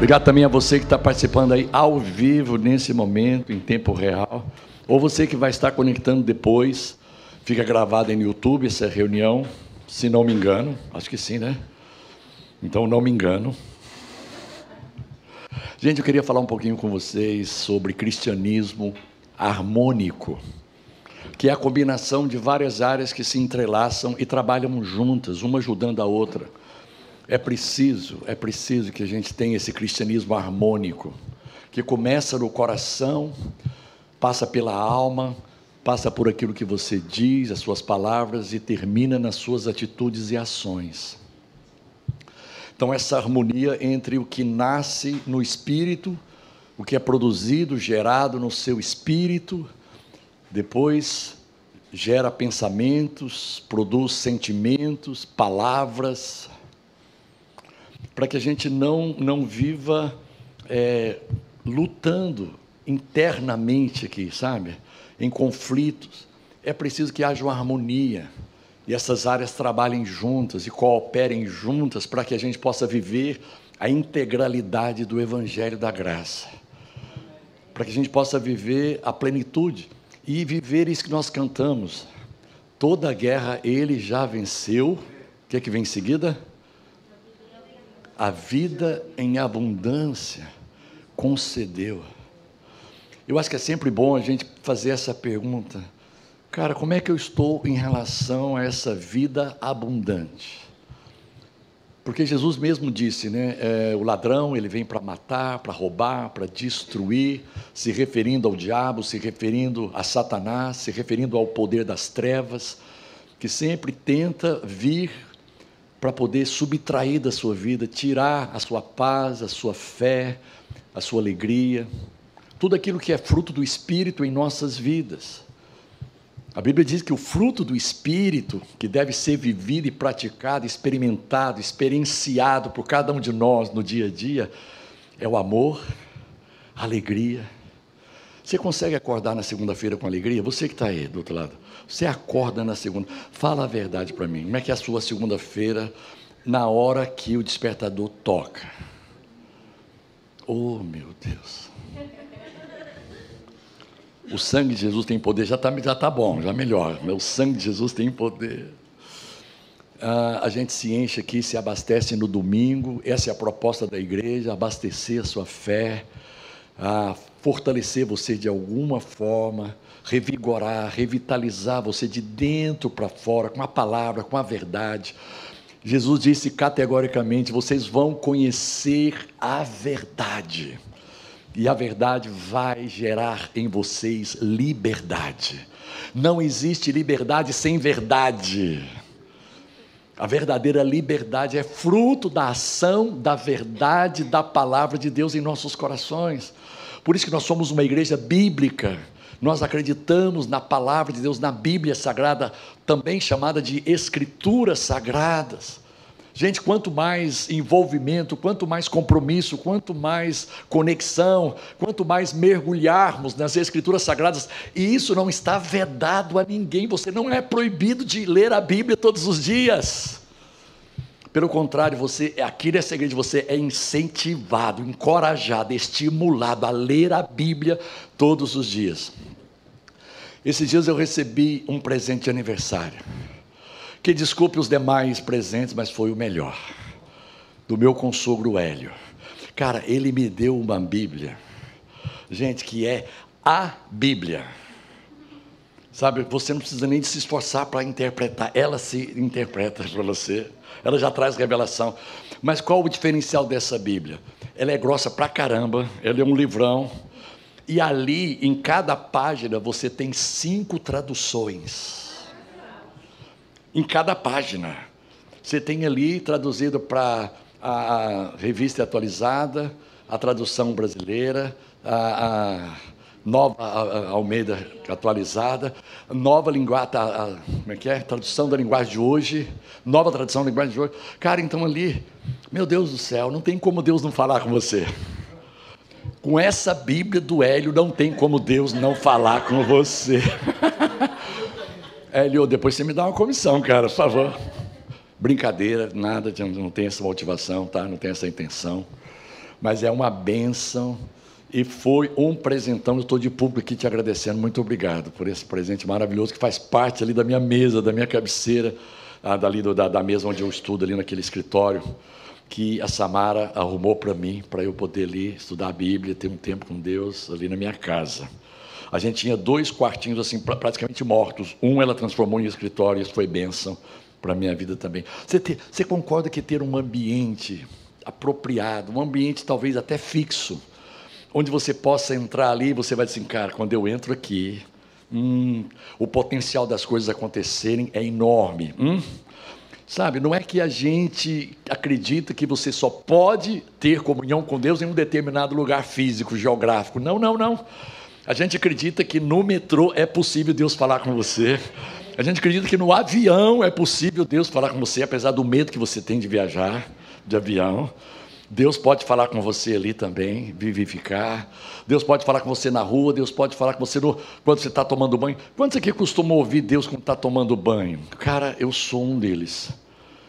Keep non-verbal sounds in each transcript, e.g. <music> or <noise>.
Obrigado também a você que está participando aí ao vivo nesse momento, em tempo real. Ou você que vai estar conectando depois. Fica gravado aí no YouTube essa reunião, se não me engano. Acho que sim, né? Então não me engano. Gente, eu queria falar um pouquinho com vocês sobre cristianismo harmônico, que é a combinação de várias áreas que se entrelaçam e trabalham juntas, uma ajudando a outra. É preciso, é preciso que a gente tenha esse cristianismo harmônico, que começa no coração, passa pela alma, passa por aquilo que você diz, as suas palavras e termina nas suas atitudes e ações. Então, essa harmonia entre o que nasce no espírito, o que é produzido, gerado no seu espírito, depois gera pensamentos, produz sentimentos, palavras, para que a gente não, não viva é, lutando internamente aqui, sabe? Em conflitos. É preciso que haja uma harmonia e essas áreas trabalhem juntas e cooperem juntas para que a gente possa viver a integralidade do Evangelho da Graça. Para que a gente possa viver a plenitude e viver isso que nós cantamos. Toda a guerra ele já venceu. O que é que vem em seguida? A vida em abundância concedeu. Eu acho que é sempre bom a gente fazer essa pergunta. Cara, como é que eu estou em relação a essa vida abundante? Porque Jesus mesmo disse, né? É, o ladrão ele vem para matar, para roubar, para destruir, se referindo ao diabo, se referindo a Satanás, se referindo ao poder das trevas, que sempre tenta vir para poder subtrair da sua vida, tirar a sua paz, a sua fé, a sua alegria, tudo aquilo que é fruto do Espírito em nossas vidas. A Bíblia diz que o fruto do Espírito, que deve ser vivido e praticado, experimentado, experienciado por cada um de nós no dia a dia, é o amor, a alegria. Você consegue acordar na segunda-feira com alegria? Você que está aí do outro lado. Você acorda na segunda. Fala a verdade para mim. Como é que é a sua segunda-feira na hora que o despertador toca? Oh, meu Deus. O sangue de Jesus tem poder, já está já tá bom, já melhor. O sangue de Jesus tem poder. Ah, a gente se enche aqui, se abastece no domingo. Essa é a proposta da igreja: abastecer a sua fé, a fortalecer você de alguma forma revigorar, revitalizar você de dentro para fora, com a palavra, com a verdade. Jesus disse categoricamente: vocês vão conhecer a verdade, e a verdade vai gerar em vocês liberdade. Não existe liberdade sem verdade. A verdadeira liberdade é fruto da ação da verdade da palavra de Deus em nossos corações. Por isso que nós somos uma igreja bíblica nós acreditamos na palavra de Deus, na Bíblia Sagrada, também chamada de Escrituras Sagradas. Gente, quanto mais envolvimento, quanto mais compromisso, quanto mais conexão, quanto mais mergulharmos nas Escrituras Sagradas, e isso não está vedado a ninguém, você não é proibido de ler a Bíblia todos os dias. Pelo contrário, você aqui nessa igreja você é incentivado, encorajado, estimulado a ler a Bíblia todos os dias. Esses dias eu recebi um presente de aniversário. Que desculpe os demais presentes, mas foi o melhor. Do meu consogro Hélio. Cara, ele me deu uma Bíblia. Gente, que é a Bíblia. Sabe, você não precisa nem se esforçar para interpretar. Ela se interpreta para você. Ela já traz revelação. Mas qual o diferencial dessa Bíblia? Ela é grossa pra caramba. Ela é um livrão e ali, em cada página, você tem cinco traduções. Em cada página. Você tem ali traduzido para a, revista atualizada, a tradução brasileira, a, a nova Almeida atualizada, nova linguagem, como é que é? Tradução da linguagem de hoje, nova tradução da linguagem de hoje. Cara, então ali, meu Deus do céu, não tem como Deus não falar com você. Com essa Bíblia do Hélio, não tem como Deus não falar com você. <laughs> Hélio, depois você me dá uma comissão, cara, por favor. Brincadeira, nada, não tem essa motivação, tá? Não tem essa intenção. mas é uma bênção e foi um presentão. Eu estou de público aqui te agradecendo. Muito obrigado por esse presente maravilhoso que faz parte ali da minha mesa, da minha cabeceira, ah, da, da mesa onde eu estudo, ali naquele escritório, que a Samara arrumou para mim, para eu poder ali estudar a Bíblia, ter um tempo com Deus ali na minha casa. A gente tinha dois quartinhos assim praticamente mortos. Um ela transformou em escritório, isso foi bênção para a minha vida também. Você, você concorda que ter um ambiente apropriado, um ambiente talvez até fixo, onde você possa entrar ali você vai dizer, cara, quando eu entro aqui, hum, o potencial das coisas acontecerem é enorme. Hum? Sabe, não é que a gente acredita que você só pode ter comunhão com Deus em um determinado lugar físico, geográfico. Não, não, não. A gente acredita que no metrô é possível Deus falar com você. A gente acredita que no avião é possível Deus falar com você, apesar do medo que você tem de viajar de avião. Deus pode falar com você ali também, vivificar. Deus pode falar com você na rua, Deus pode falar com você no, quando você está tomando banho. Quantos aqui costumam ouvir Deus quando está tomando banho? Cara, eu sou um deles.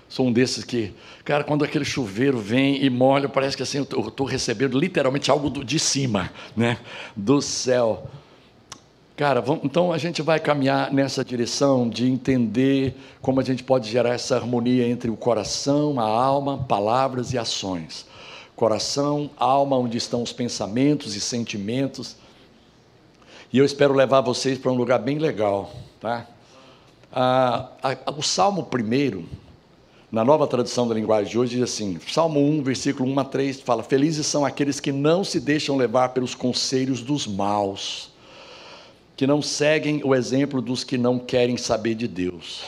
Sou um desses que, cara, quando aquele chuveiro vem e molha, parece que assim eu estou recebendo literalmente algo do, de cima, né? Do céu. Cara, vamos, então a gente vai caminhar nessa direção de entender como a gente pode gerar essa harmonia entre o coração, a alma, palavras e ações coração, alma, onde estão os pensamentos e sentimentos. E eu espero levar vocês para um lugar bem legal. Tá? Ah, a, o Salmo primeiro, na nova tradução da linguagem de hoje, diz assim: Salmo 1, versículo 1 a 3, fala: Felizes são aqueles que não se deixam levar pelos conselhos dos maus, que não seguem o exemplo dos que não querem saber de Deus,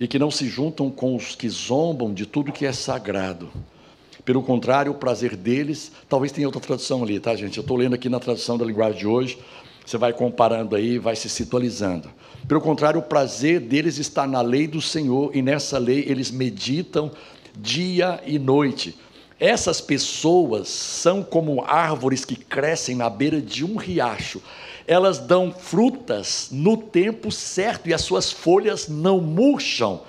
e que não se juntam com os que zombam de tudo que é sagrado pelo contrário, o prazer deles, talvez tenha outra tradução ali, tá, gente? Eu estou lendo aqui na tradução da linguagem de hoje, você vai comparando aí, vai se situalizando. Pelo contrário, o prazer deles está na lei do Senhor, e nessa lei eles meditam dia e noite. Essas pessoas são como árvores que crescem na beira de um riacho. Elas dão frutas no tempo certo e as suas folhas não murcham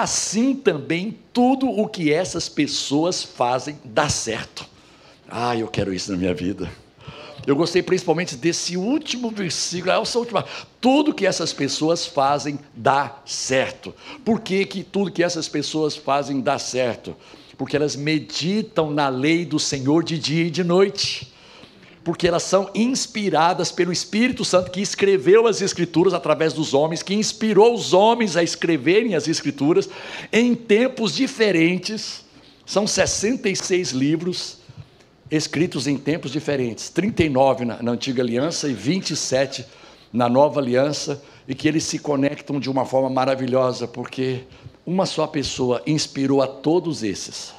assim também tudo o que essas pessoas fazem dá certo. Ah, eu quero isso na minha vida. Eu gostei principalmente desse último versículo, essa última. Tudo que essas pessoas fazem dá certo. Por que, que tudo que essas pessoas fazem dá certo? Porque elas meditam na lei do Senhor de dia e de noite porque elas são inspiradas pelo Espírito Santo que escreveu as Escrituras através dos homens, que inspirou os homens a escreverem as Escrituras em tempos diferentes. São 66 livros escritos em tempos diferentes, 39 na, na Antiga Aliança e 27 na Nova Aliança, e que eles se conectam de uma forma maravilhosa, porque uma só pessoa inspirou a todos esses.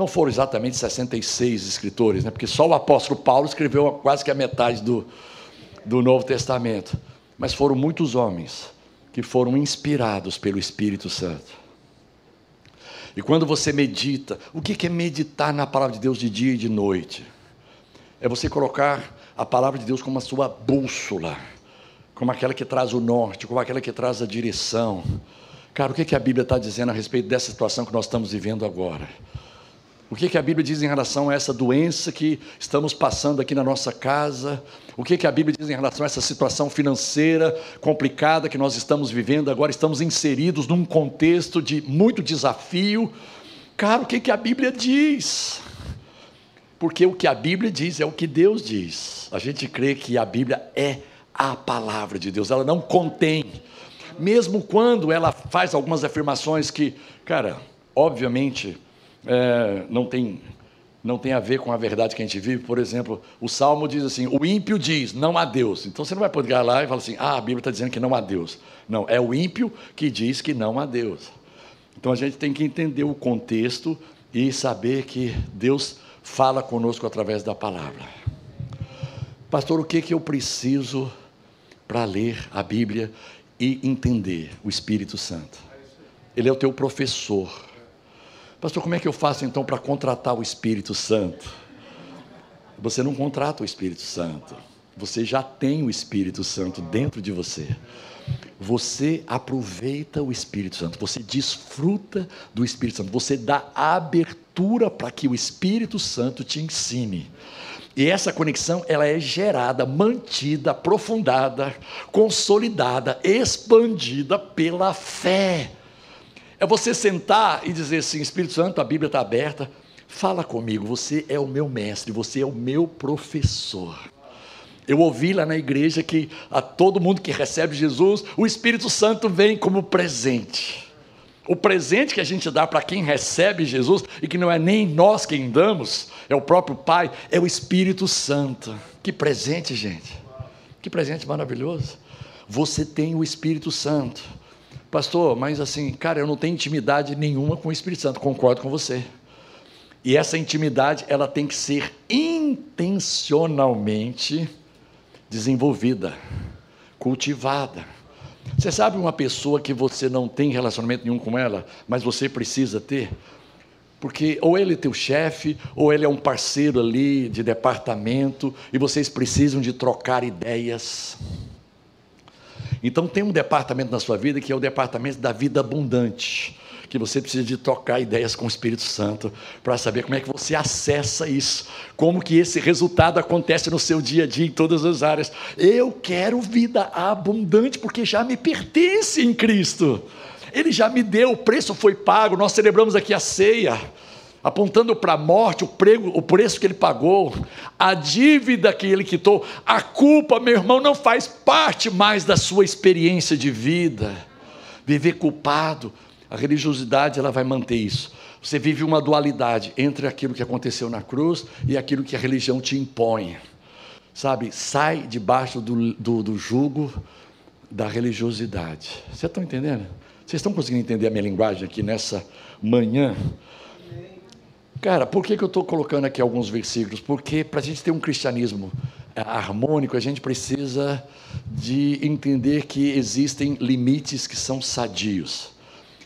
Não foram exatamente 66 escritores, né? porque só o apóstolo Paulo escreveu quase que a metade do, do Novo Testamento. Mas foram muitos homens que foram inspirados pelo Espírito Santo. E quando você medita, o que é meditar na palavra de Deus de dia e de noite? É você colocar a palavra de Deus como a sua bússola, como aquela que traz o norte, como aquela que traz a direção. Cara, o que a Bíblia está dizendo a respeito dessa situação que nós estamos vivendo agora? O que, que a Bíblia diz em relação a essa doença que estamos passando aqui na nossa casa? O que, que a Bíblia diz em relação a essa situação financeira complicada que nós estamos vivendo agora? Estamos inseridos num contexto de muito desafio. Cara, o que, que a Bíblia diz? Porque o que a Bíblia diz é o que Deus diz. A gente crê que a Bíblia é a palavra de Deus, ela não contém. Mesmo quando ela faz algumas afirmações que, cara, obviamente é, não, tem, não tem a ver com a verdade que a gente vive. Por exemplo, o Salmo diz assim: o ímpio diz, não há Deus. Então você não vai poder ir lá e falar assim: ah, a Bíblia está dizendo que não há Deus. Não, é o ímpio que diz que não há Deus. Então a gente tem que entender o contexto e saber que Deus fala conosco através da palavra. Pastor, o que, que eu preciso para ler a Bíblia e entender o Espírito Santo? Ele é o teu professor. Pastor, como é que eu faço então para contratar o Espírito Santo? Você não contrata o Espírito Santo. Você já tem o Espírito Santo dentro de você. Você aproveita o Espírito Santo, você desfruta do Espírito Santo, você dá abertura para que o Espírito Santo te ensine. E essa conexão, ela é gerada, mantida, aprofundada, consolidada, expandida pela fé. É você sentar e dizer assim: Espírito Santo, a Bíblia está aberta, fala comigo, você é o meu mestre, você é o meu professor. Eu ouvi lá na igreja que a todo mundo que recebe Jesus, o Espírito Santo vem como presente. O presente que a gente dá para quem recebe Jesus, e que não é nem nós quem damos, é o próprio Pai, é o Espírito Santo. Que presente, gente. Que presente maravilhoso. Você tem o Espírito Santo. Pastor, mas assim, cara, eu não tenho intimidade nenhuma com o Espírito Santo, concordo com você. E essa intimidade, ela tem que ser intencionalmente desenvolvida, cultivada. Você sabe uma pessoa que você não tem relacionamento nenhum com ela, mas você precisa ter? Porque ou ele é teu chefe, ou ele é um parceiro ali de departamento, e vocês precisam de trocar ideias. Então tem um departamento na sua vida que é o departamento da vida abundante, que você precisa de trocar ideias com o Espírito Santo para saber como é que você acessa isso, como que esse resultado acontece no seu dia a dia em todas as áreas. Eu quero vida abundante porque já me pertence em Cristo. Ele já me deu, o preço foi pago. Nós celebramos aqui a ceia apontando para a morte, o, prego, o preço que ele pagou, a dívida que ele quitou, a culpa, meu irmão, não faz parte mais da sua experiência de vida. Viver culpado, a religiosidade ela vai manter isso. Você vive uma dualidade entre aquilo que aconteceu na cruz e aquilo que a religião te impõe. Sabe, sai debaixo do, do, do jugo da religiosidade. Vocês estão entendendo? Vocês estão conseguindo entender a minha linguagem aqui nessa manhã? Cara, por que, que eu estou colocando aqui alguns versículos? Porque para a gente ter um cristianismo é, harmônico, a gente precisa de entender que existem limites que são sadios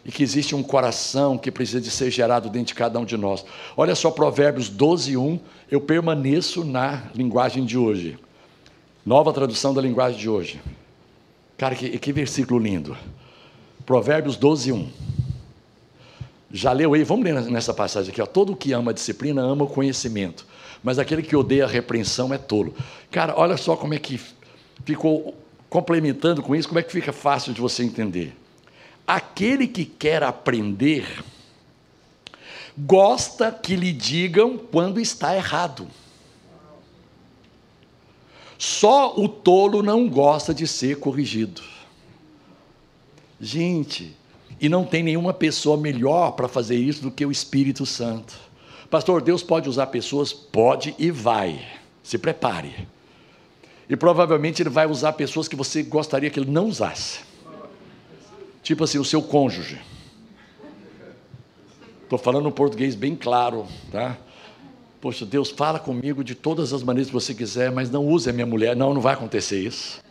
e que existe um coração que precisa de ser gerado dentro de cada um de nós. Olha só Provérbios 12, 1, eu permaneço na linguagem de hoje. Nova tradução da linguagem de hoje. Cara, que, que versículo lindo. Provérbios 12, 1. Já leu aí? Vamos ler nessa passagem aqui. Ó. Todo que ama a disciplina ama o conhecimento, mas aquele que odeia a repreensão é tolo. Cara, olha só como é que ficou complementando com isso, como é que fica fácil de você entender. Aquele que quer aprender gosta que lhe digam quando está errado. Só o tolo não gosta de ser corrigido. Gente, e não tem nenhuma pessoa melhor para fazer isso do que o Espírito Santo. Pastor, Deus pode usar pessoas? Pode e vai. Se prepare. E provavelmente Ele vai usar pessoas que você gostaria que Ele não usasse. Tipo assim, o seu cônjuge. Estou falando um português bem claro, tá? Poxa, Deus fala comigo de todas as maneiras que você quiser, mas não use a minha mulher. Não, não vai acontecer isso.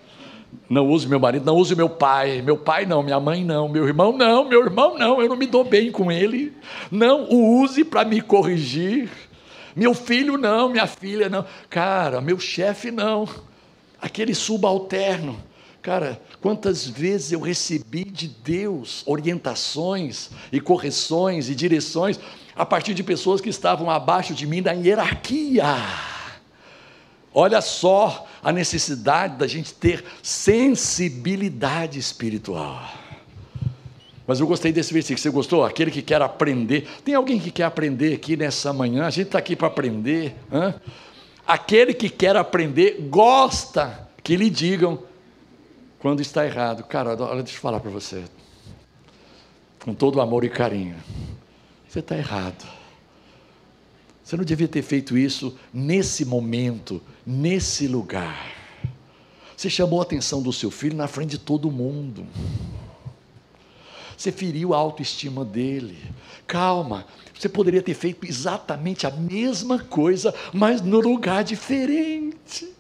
Não use meu marido, não use meu pai. Meu pai não, minha mãe não, meu irmão não, meu irmão não, eu não me dou bem com ele. Não o use para me corrigir. Meu filho não, minha filha não. Cara, meu chefe não. Aquele subalterno. Cara, quantas vezes eu recebi de Deus orientações e correções e direções a partir de pessoas que estavam abaixo de mim da hierarquia. Olha só a necessidade da gente ter sensibilidade espiritual. Mas eu gostei desse versículo. Você gostou? Aquele que quer aprender. Tem alguém que quer aprender aqui nessa manhã? A gente está aqui para aprender. Hein? Aquele que quer aprender gosta que lhe digam quando está errado. Cara, deixa eu falar para você. Com todo amor e carinho. Você está errado. Você não devia ter feito isso nesse momento, nesse lugar. Você chamou a atenção do seu filho na frente de todo mundo. Você feriu a autoestima dele. Calma, você poderia ter feito exatamente a mesma coisa, mas no lugar diferente.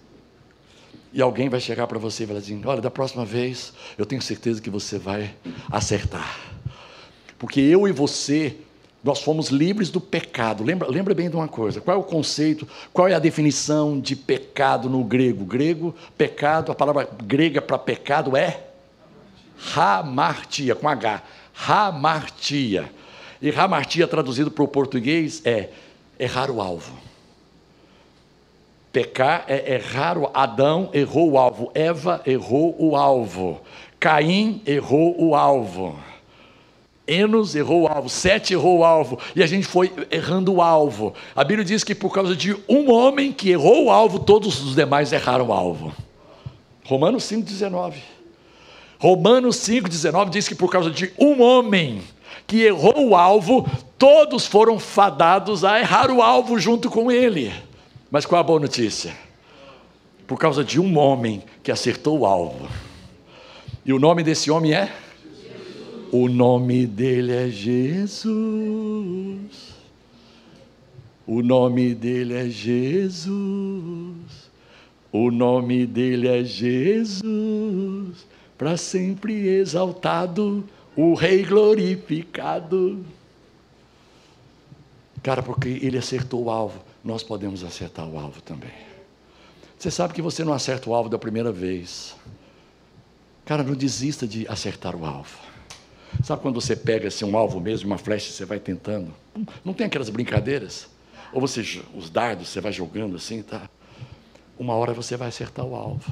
E alguém vai chegar para você e vai dizer: Olha, da próxima vez, eu tenho certeza que você vai acertar. Porque eu e você Nós fomos livres do pecado. Lembra, lembra bem de uma coisa: qual é o conceito, qual é a definição de pecado no grego? Grego, pecado, a palavra grega para pecado é hamartia, com H. Hamartia. E hamartia, traduzido para o português, é errar o alvo. Pecar é errar o Adão errou o alvo, Eva errou o alvo, Caim errou o alvo. Enos errou o alvo, Sete errou o alvo, e a gente foi errando o alvo. A Bíblia diz que por causa de um homem que errou o alvo, todos os demais erraram o alvo. Romanos 5,19. Romanos 5,19 diz que por causa de um homem que errou o alvo, todos foram fadados a errar o alvo junto com ele. Mas qual a boa notícia? Por causa de um homem que acertou o alvo. E o nome desse homem é? O nome dele é Jesus. O nome dele é Jesus. O nome dele é Jesus. Para sempre exaltado, o Rei glorificado. Cara, porque ele acertou o alvo, nós podemos acertar o alvo também. Você sabe que você não acerta o alvo da primeira vez. Cara, não desista de acertar o alvo. Sabe quando você pega assim, um alvo mesmo, uma flecha, você vai tentando? Não tem aquelas brincadeiras? Ou você, os dardos, você vai jogando assim, tá? Uma hora você vai acertar o alvo.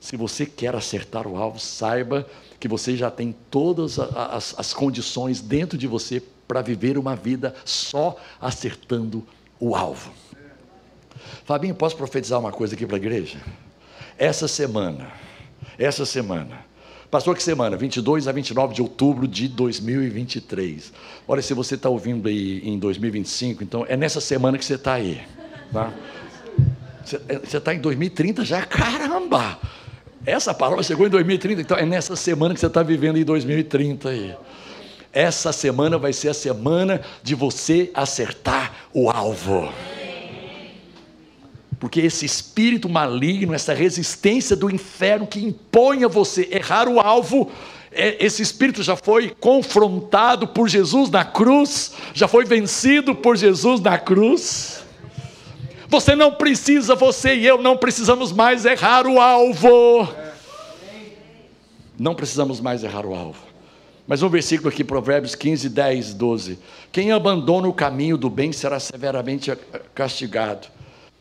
Se você quer acertar o alvo, saiba que você já tem todas as, as condições dentro de você para viver uma vida só acertando o alvo. Fabinho, posso profetizar uma coisa aqui para a igreja? Essa semana, essa semana, Passou que semana? 22 a 29 de outubro de 2023. Olha, se você está ouvindo aí em 2025, então é nessa semana que você está aí. Tá? Você está em 2030 já? Caramba! Essa palavra chegou em 2030, então é nessa semana que você está vivendo em 2030 aí. Essa semana vai ser a semana de você acertar o alvo. Porque esse espírito maligno, essa resistência do inferno que impõe a você errar o alvo, é, esse espírito já foi confrontado por Jesus na cruz, já foi vencido por Jesus na cruz. Você não precisa, você e eu não precisamos mais errar o alvo. Não precisamos mais errar o alvo. Mas um versículo aqui, Provérbios 15, 10, 12. Quem abandona o caminho do bem será severamente castigado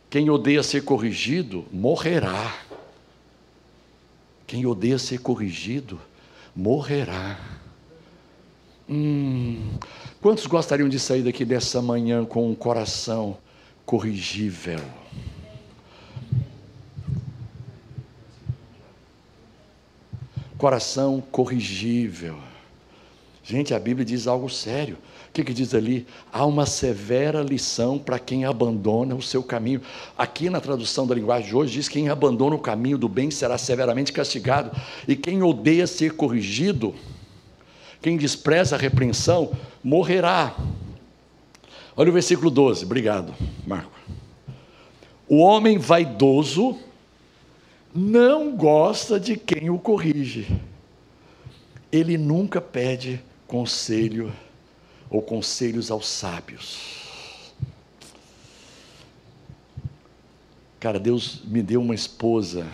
quem odeia ser corrigido, morrerá. Quem odeia ser corrigido, morrerá. Hum, quantos gostariam de sair daqui dessa manhã com um coração corrigível? Coração corrigível. Gente, a Bíblia diz algo sério que, que diz ali? Há uma severa lição para quem abandona o seu caminho. Aqui na tradução da linguagem de hoje diz: quem abandona o caminho do bem será severamente castigado, e quem odeia ser corrigido, quem despreza a repreensão, morrerá. Olha o versículo 12, obrigado, Marco. O homem vaidoso não gosta de quem o corrige, ele nunca pede conselho ou conselhos aos sábios. Cara, Deus me deu uma esposa,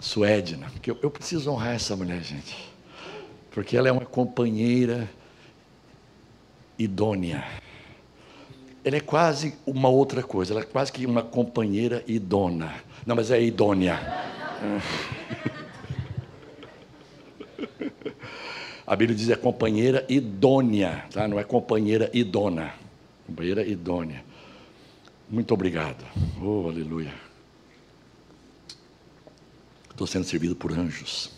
Suedna, que eu, eu preciso honrar essa mulher, gente, porque ela é uma companheira idônea. Ela é quase uma outra coisa, ela é quase que uma companheira idônea. Não, mas é idônea. <laughs> A Bíblia diz é companheira idônea, tá? não é companheira idona. Companheira idônea. Muito obrigado. Oh, aleluia. Estou sendo servido por anjos.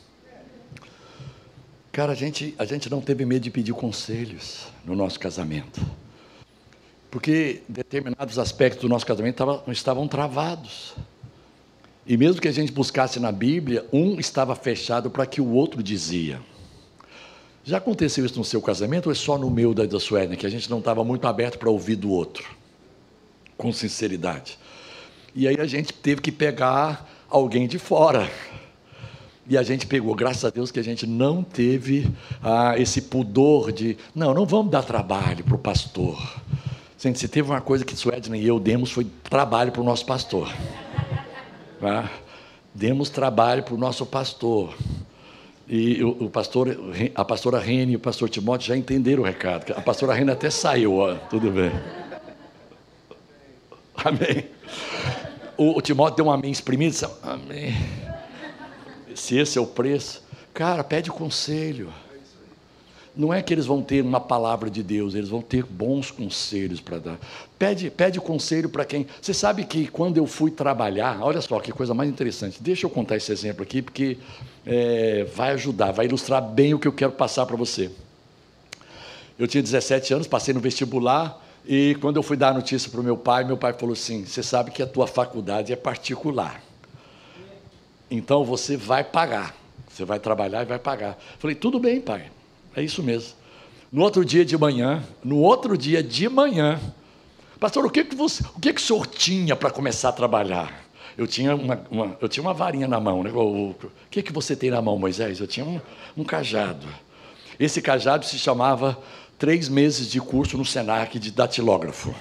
Cara, a gente, a gente não teve medo de pedir conselhos no nosso casamento. Porque determinados aspectos do nosso casamento estavam, estavam travados. E mesmo que a gente buscasse na Bíblia, um estava fechado para que o outro dizia. Já aconteceu isso no seu casamento ou é só no meu da, da Suénia, que a gente não estava muito aberto para ouvir do outro, com sinceridade? E aí a gente teve que pegar alguém de fora. E a gente pegou, graças a Deus que a gente não teve ah, esse pudor de, não, não vamos dar trabalho para o pastor. Gente, se teve uma coisa que Suedna e eu demos, foi trabalho para o nosso pastor. Tá? Demos trabalho para o nosso pastor. E o, pastor, a pastora Rene e o pastor Timóteo já entenderam o recado. A pastora Rene até saiu, ó, tudo bem. Amém. O, o Timóteo deu um amém exprimido, disse, amém. Se esse é o preço, cara, pede conselho. Não é que eles vão ter uma palavra de Deus, eles vão ter bons conselhos para dar. Pede, pede conselho para quem. Você sabe que quando eu fui trabalhar, olha só que coisa mais interessante. Deixa eu contar esse exemplo aqui, porque é, vai ajudar, vai ilustrar bem o que eu quero passar para você. Eu tinha 17 anos, passei no vestibular, e quando eu fui dar a notícia para o meu pai, meu pai falou assim: Você sabe que a tua faculdade é particular. Então você vai pagar. Você vai trabalhar e vai pagar. Falei, tudo bem, pai. É isso mesmo. No outro dia de manhã, no outro dia de manhã, pastor, o que, que, você, o, que, que o senhor tinha para começar a trabalhar? Eu tinha uma, uma, eu tinha uma varinha na mão. Né? O, que, que você tem na mão, Moisés? Eu tinha um, um cajado. Esse cajado se chamava três meses de curso no Senac de datilógrafo.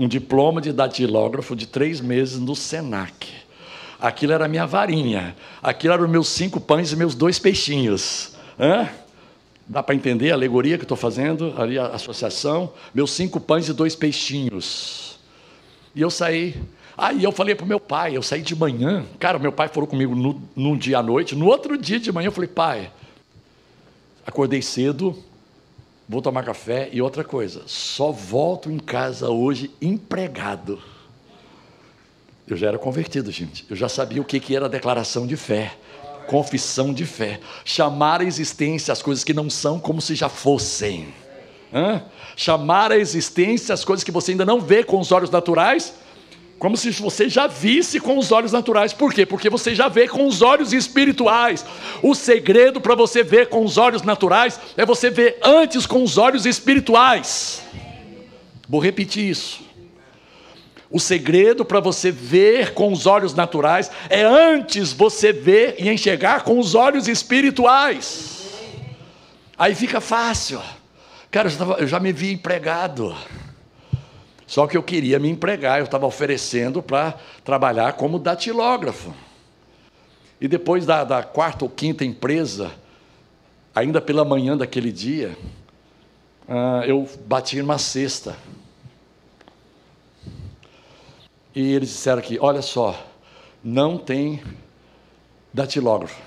Um diploma de datilógrafo de três meses no Senac. Aquilo era a minha varinha. Aquilo eram meus cinco pães e meus dois peixinhos. Hã? Dá para entender a alegoria que estou fazendo, ali a associação? Meus cinco pães e dois peixinhos. E eu saí. Aí eu falei para o meu pai, eu saí de manhã. Cara, meu pai falou comigo no, num dia à noite. No outro dia de manhã eu falei, pai, acordei cedo, vou tomar café. E outra coisa, só volto em casa hoje empregado. Eu já era convertido, gente. Eu já sabia o que, que era a declaração de fé confissão de fé. Chamar à existência as coisas que não são como se já fossem. Hã? Chamar à existência as coisas que você ainda não vê com os olhos naturais, como se você já visse com os olhos naturais. Por quê? Porque você já vê com os olhos espirituais. O segredo para você ver com os olhos naturais é você ver antes com os olhos espirituais. Vou repetir isso. O segredo para você ver com os olhos naturais é antes você ver e enxergar com os olhos espirituais. Aí fica fácil. Cara, eu já, me vi empregado. Só que eu queria me empregar, eu estava oferecendo para trabalhar como datilógrafo. E depois da, da, quarta ou quinta empresa, ainda pela manhã daquele dia, uh, eu bati numa cesta. E eles disseram aqui: olha só, não tem datilógrafo.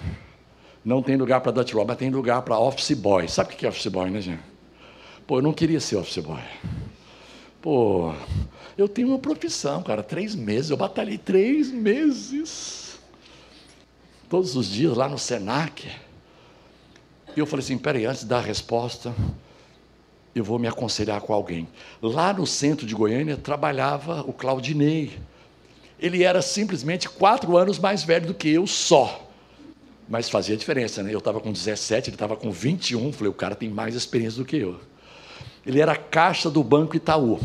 Não tem lugar para datilógrafo, mas tem lugar para office boy. Sabe o que é office boy, né, gente? Pô, eu não queria ser office boy. Pô, eu tenho uma profissão, cara, três meses, eu batalhei três meses. Todos os dias lá no Senac. E eu falei assim: peraí, antes da resposta, eu vou me aconselhar com alguém. Lá no centro de Goiânia trabalhava o Claudinei. Ele era simplesmente quatro anos mais velho do que eu só. Mas fazia diferença, né? Eu estava com 17, ele estava com 21. Falei, o cara tem mais experiência do que eu. Ele era caixa do Banco Itaú.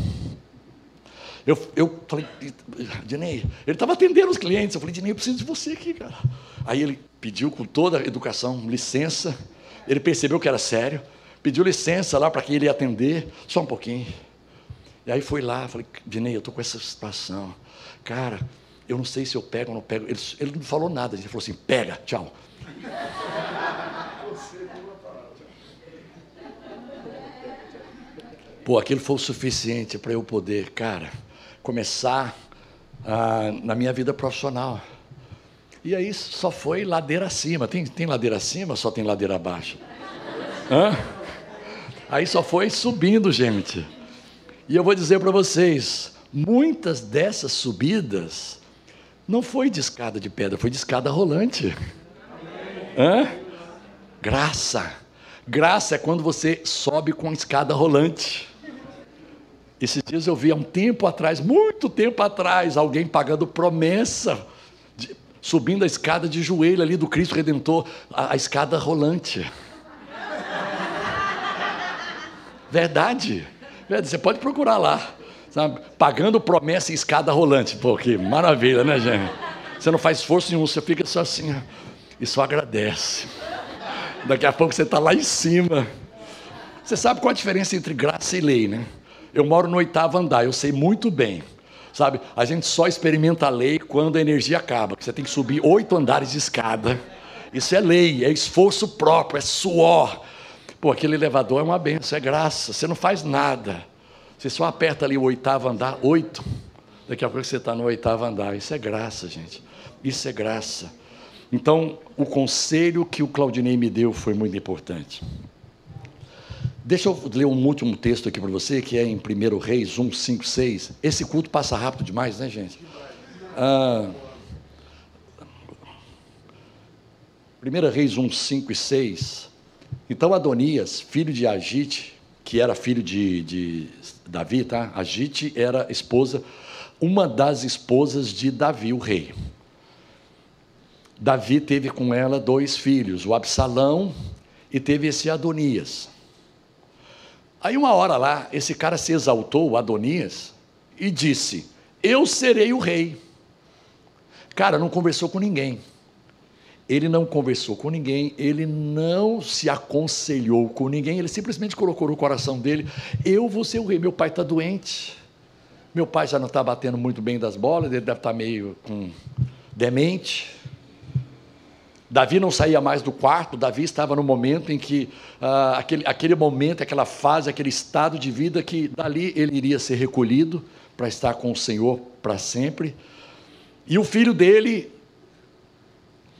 Eu, eu falei, Dinei, ele estava atendendo os clientes. Eu falei, Dinei, eu preciso de você aqui, cara. Aí ele pediu com toda a educação, licença. Ele percebeu que era sério pediu licença lá para quem ele atender, só um pouquinho. E aí foi lá, falei, Dinei, eu estou com essa situação. Cara, eu não sei se eu pego ou não pego. Ele, ele não falou nada, ele falou assim, pega, tchau. Pô, aquilo foi o suficiente para eu poder, cara, começar ah, na minha vida profissional. E aí só foi ladeira acima. Tem, tem ladeira acima, só tem ladeira abaixo. Hã? Aí só foi subindo, gente. E eu vou dizer para vocês, muitas dessas subidas não foi de escada de pedra, foi de escada rolante. Hã? Graça. Graça é quando você sobe com escada rolante. Esses dias eu vi há um tempo atrás, muito tempo atrás, alguém pagando promessa, de, subindo a escada de joelho ali do Cristo Redentor, a, a escada rolante. Verdade. Você pode procurar lá. Sabe? Pagando promessa em escada rolante. Pô, que maravilha, né, gente? Você não faz esforço nenhum, você fica só assim. e só agradece. Daqui a pouco você está lá em cima. Você sabe qual a diferença entre graça e lei, né? Eu moro no oitavo andar, eu sei muito bem. Sabe, a gente só experimenta a lei quando a energia acaba. Você tem que subir oito andares de escada. Isso é lei, é esforço próprio, é suor. Pô, aquele elevador é uma benção, é graça. Você não faz nada. Você só aperta ali o oitavo andar, oito. Daqui a pouco você está no oitavo andar. Isso é graça, gente. Isso é graça. Então, o conselho que o Claudinei me deu foi muito importante. Deixa eu ler um último texto aqui para você, que é em 1 Reis 1, 5, 6. Esse culto passa rápido demais, né, gente? Ah, 1 Reis 1, 5 e 6. Então Adonias, filho de Agite, que era filho de, de Davi, tá? Agite era esposa, uma das esposas de Davi, o rei. Davi teve com ela dois filhos, o Absalão e teve esse Adonias. Aí uma hora lá, esse cara se exaltou, o Adonias, e disse: Eu serei o rei. Cara, não conversou com ninguém. Ele não conversou com ninguém, ele não se aconselhou com ninguém, ele simplesmente colocou no coração dele: Eu vou ser o rei. Meu pai está doente, meu pai já não está batendo muito bem das bolas, ele deve estar tá meio com demente. Davi não saía mais do quarto, Davi estava no momento em que, ah, aquele, aquele momento, aquela fase, aquele estado de vida que dali ele iria ser recolhido para estar com o Senhor para sempre. E o filho dele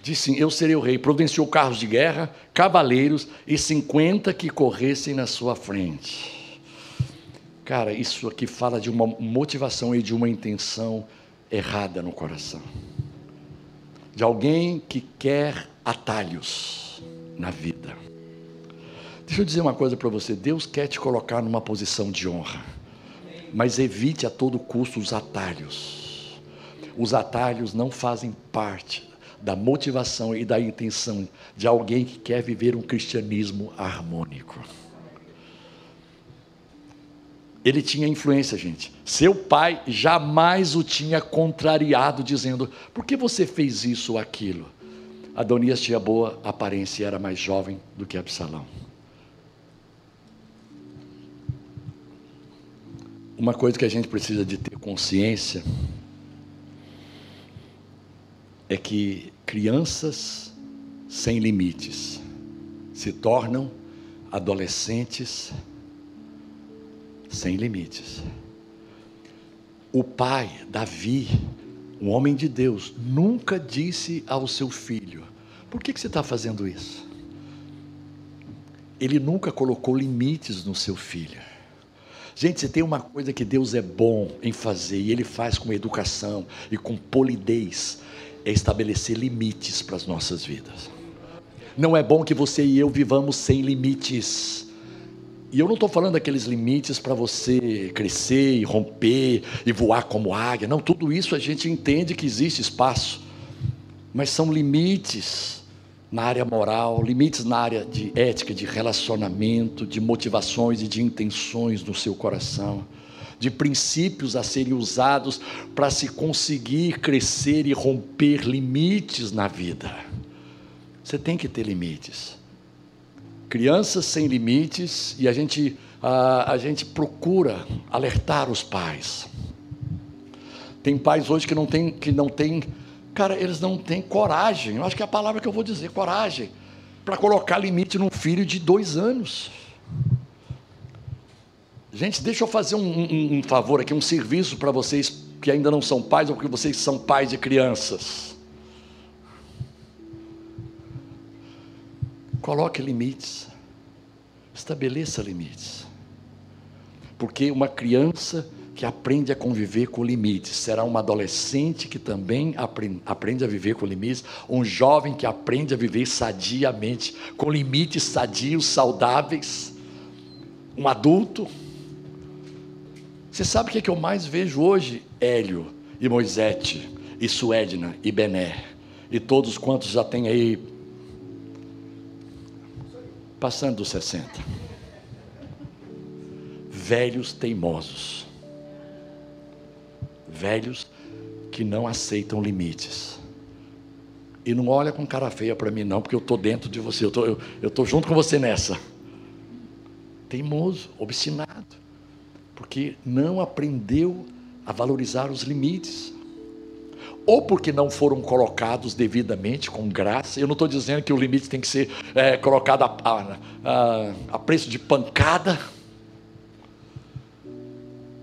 disse: Eu serei o rei. Providenciou carros de guerra, cavaleiros e 50 que corressem na sua frente. Cara, isso aqui fala de uma motivação e de uma intenção errada no coração de alguém que quer atalhos na vida. Deixa eu dizer uma coisa para você: Deus quer te colocar numa posição de honra, mas evite a todo custo os atalhos. Os atalhos não fazem parte da motivação e da intenção de alguém que quer viver um cristianismo harmônico. Ele tinha influência, gente. Seu pai jamais o tinha contrariado, dizendo: por que você fez isso ou aquilo? Adonias tinha boa aparência e era mais jovem do que Absalão. Uma coisa que a gente precisa de ter consciência é que crianças sem limites se tornam adolescentes sem limites. O pai, Davi, um homem de Deus, nunca disse ao seu filho: Por que, que você está fazendo isso? Ele nunca colocou limites no seu filho. Gente, se tem uma coisa que Deus é bom em fazer, e Ele faz com educação e com polidez, é estabelecer limites para as nossas vidas. Não é bom que você e eu vivamos sem limites. E eu não estou falando daqueles limites para você crescer e romper e voar como águia. Não, tudo isso a gente entende que existe espaço. Mas são limites na área moral, limites na área de ética, de relacionamento, de motivações e de intenções no seu coração, de princípios a serem usados para se conseguir crescer e romper limites na vida. Você tem que ter limites crianças sem limites e a gente, a, a gente procura alertar os pais. Tem pais hoje que não tem, que não tem, cara, eles não têm coragem. Eu acho que é a palavra que eu vou dizer, coragem, para colocar limite num filho de dois anos. Gente, deixa eu fazer um, um, um favor aqui, um serviço para vocês que ainda não são pais ou que vocês são pais de crianças. Coloque limites. Estabeleça limites. Porque uma criança que aprende a conviver com limites será uma adolescente que também aprende a viver com limites, um jovem que aprende a viver sadiamente, com limites sadios, saudáveis, um adulto. Você sabe o que, é que eu mais vejo hoje? Hélio e Moisete, e Suedna e Bené, e todos quantos já têm aí passando dos 60. Velhos teimosos. Velhos que não aceitam limites. E não olha com cara feia para mim, não, porque eu estou dentro de você, eu tô, estou junto com você nessa. Teimoso, obstinado, porque não aprendeu a valorizar os limites ou porque não foram colocados devidamente, com graça. Eu não estou dizendo que o limite tem que ser é, colocado a, a, a, preço de pancada.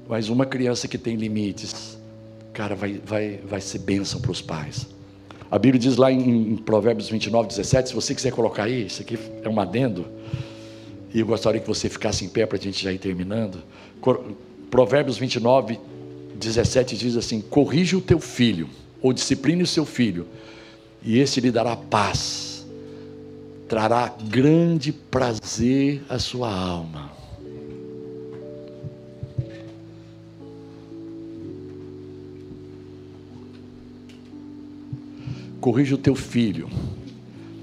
Mas uma criança que tem limites, cara, vai, vai, vai ser bênção para os pais. A Bíblia diz lá em, em Provérbios 29, 17, se você quiser colocar aí, isso aqui é um adendo, e eu gostaria que você ficasse em pé para a gente já ir terminando. Provérbios 29, 17 diz assim: Corrige o teu filho ou discipline o seu filho, e esse lhe dará paz, trará grande prazer à sua alma. Corrija o teu filho.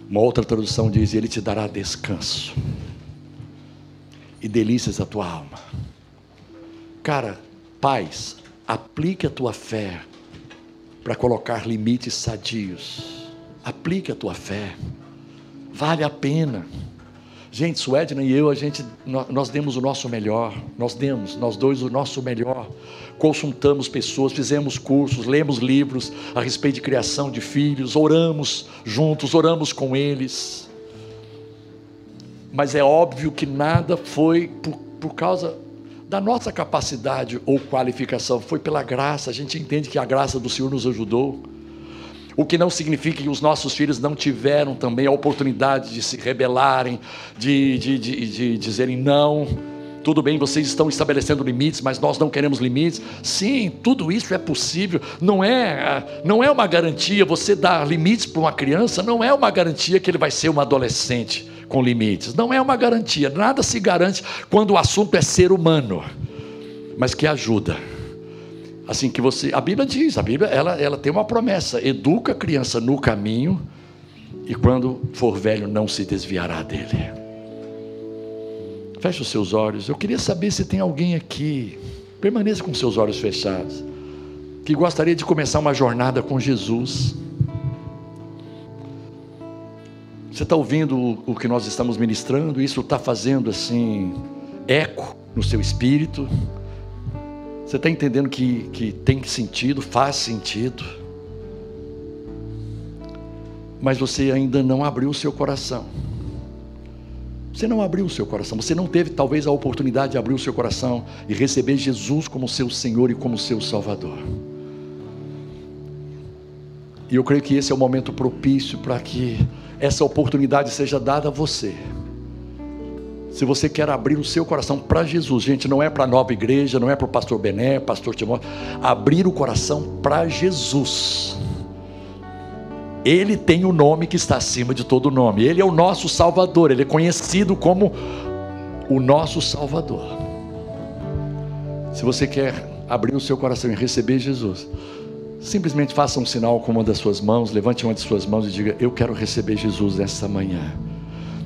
Uma outra tradução diz: Ele te dará descanso e delícias à tua alma. Cara, paz, aplique a tua fé para colocar limites sadios. Aplique a tua fé. Vale a pena. Gente, Suedna e eu, a gente, nós demos o nosso melhor, nós demos, nós dois o nosso melhor. Consultamos pessoas, fizemos cursos, lemos livros a respeito de criação de filhos, oramos juntos, oramos com eles. Mas é óbvio que nada foi por, por causa da nossa capacidade ou qualificação, foi pela graça. A gente entende que a graça do Senhor nos ajudou. O que não significa que os nossos filhos não tiveram também a oportunidade de se rebelarem, de, de, de, de dizerem não. Tudo bem, vocês estão estabelecendo limites, mas nós não queremos limites. Sim, tudo isso é possível. Não é, não é uma garantia você dar limites para uma criança, não é uma garantia que ele vai ser um adolescente com limites. Não é uma garantia, nada se garante quando o assunto é ser humano, mas que ajuda. Assim que você, a Bíblia diz, a Bíblia ela, ela tem uma promessa: educa a criança no caminho e quando for velho não se desviará dele. Feche os seus olhos. Eu queria saber se tem alguém aqui, permaneça com seus olhos fechados, que gostaria de começar uma jornada com Jesus. Você está ouvindo o que nós estamos ministrando? Isso está fazendo assim eco no seu espírito? Você está entendendo que, que tem sentido, faz sentido? Mas você ainda não abriu o seu coração. Você não abriu o seu coração, você não teve talvez a oportunidade de abrir o seu coração e receber Jesus como seu Senhor e como seu Salvador. E eu creio que esse é o momento propício para que essa oportunidade seja dada a você. Se você quer abrir o seu coração para Jesus, gente, não é para a nova igreja, não é para o pastor Bené, pastor Timóteo, abrir o coração para Jesus. Ele tem o nome que está acima de todo nome. Ele é o nosso Salvador, ele é conhecido como o nosso Salvador. Se você quer abrir o seu coração e receber Jesus, Simplesmente faça um sinal com uma das suas mãos, levante uma de suas mãos e diga: Eu quero receber Jesus nessa manhã.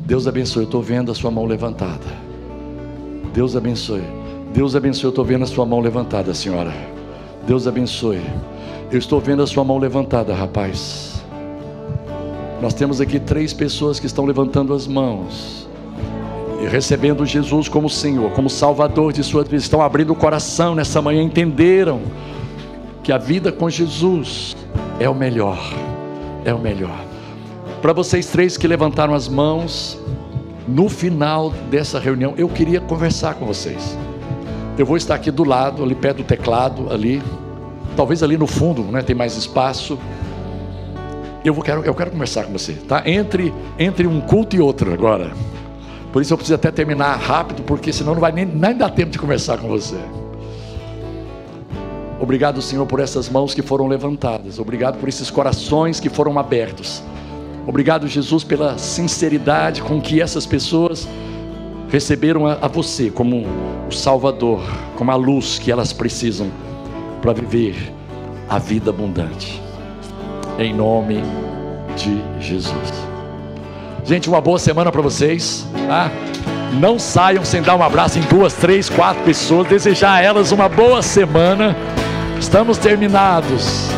Deus abençoe, eu estou vendo a sua mão levantada. Deus abençoe. Deus abençoe, eu estou vendo a sua mão levantada, senhora. Deus abençoe. Eu estou vendo a sua mão levantada, rapaz. Nós temos aqui três pessoas que estão levantando as mãos e recebendo Jesus como Senhor, como Salvador de sua vida. Estão abrindo o coração nessa manhã, entenderam que a vida com Jesus é o melhor, é o melhor. Para vocês três que levantaram as mãos, no final dessa reunião, eu queria conversar com vocês. Eu vou estar aqui do lado, ali perto do teclado, ali, talvez ali no fundo, né, tem mais espaço. Eu, vou, quero, eu quero conversar com você, tá? Entre, entre um culto e outro agora. Por isso eu preciso até terminar rápido, porque senão não vai nem, nem dar tempo de conversar com você. Obrigado, Senhor, por essas mãos que foram levantadas. Obrigado por esses corações que foram abertos. Obrigado, Jesus, pela sinceridade com que essas pessoas receberam a, a você como o Salvador, como a luz que elas precisam para viver a vida abundante. Em nome de Jesus. Gente, uma boa semana para vocês. Tá? Não saiam sem dar um abraço em duas, três, quatro pessoas. Desejar a elas uma boa semana. Estamos terminados.